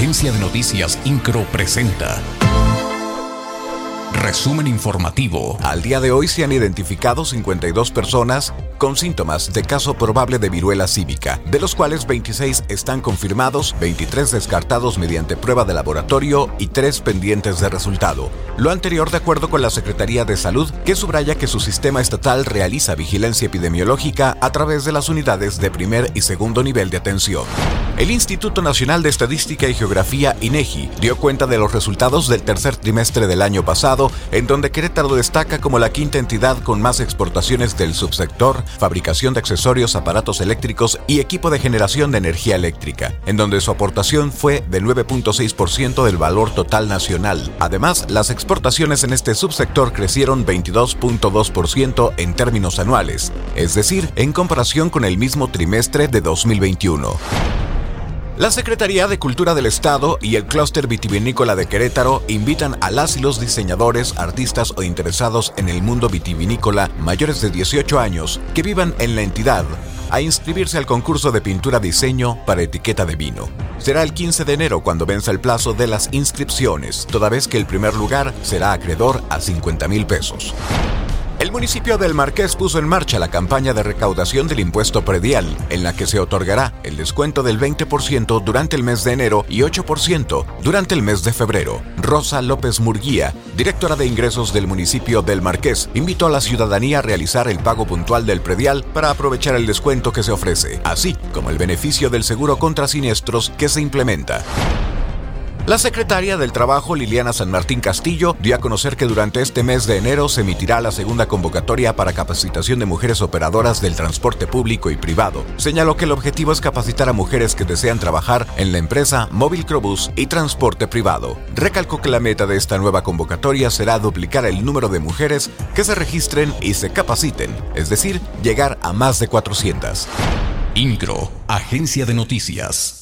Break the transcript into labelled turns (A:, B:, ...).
A: Agencia de Noticias Incro presenta. Resumen informativo.
B: Al día de hoy se han identificado 52 personas con síntomas de caso probable de viruela cívica, de los cuales 26 están confirmados, 23 descartados mediante prueba de laboratorio y 3 pendientes de resultado. Lo anterior de acuerdo con la Secretaría de Salud, que subraya que su sistema estatal realiza vigilancia epidemiológica a través de las unidades de primer y segundo nivel de atención. El Instituto Nacional de Estadística y Geografía, INEGI, dio cuenta de los resultados del tercer trimestre del año pasado, en donde Querétaro destaca como la quinta entidad con más exportaciones del subsector fabricación de accesorios, aparatos eléctricos y equipo de generación de energía eléctrica, en donde su aportación fue del 9.6% del valor total nacional. Además, las exportaciones en este subsector crecieron 22.2% en términos anuales, es decir, en comparación con el mismo trimestre de 2021. La Secretaría de Cultura del Estado y el Clúster Vitivinícola de Querétaro invitan a las y los diseñadores, artistas o interesados en el mundo vitivinícola mayores de 18 años que vivan en la entidad a inscribirse al concurso de pintura diseño para etiqueta de vino. Será el 15 de enero cuando venza el plazo de las inscripciones, toda vez que el primer lugar será acreedor a 50 mil pesos. El municipio del Marqués puso en marcha la campaña de recaudación del impuesto predial, en la que se otorgará el descuento del 20% durante el mes de enero y 8% durante el mes de febrero. Rosa López Murguía, directora de ingresos del municipio del Marqués, invitó a la ciudadanía a realizar el pago puntual del predial para aprovechar el descuento que se ofrece, así como el beneficio del seguro contra siniestros que se implementa. La secretaria del Trabajo, Liliana San Martín Castillo, dio a conocer que durante este mes de enero se emitirá la segunda convocatoria para capacitación de mujeres operadoras del transporte público y privado. Señaló que el objetivo es capacitar a mujeres que desean trabajar en la empresa Móvil Crobús y transporte privado. Recalcó que la meta de esta nueva convocatoria será duplicar el número de mujeres que se registren y se capaciten, es decir, llegar a más de 400.
A: INCRO, Agencia de Noticias.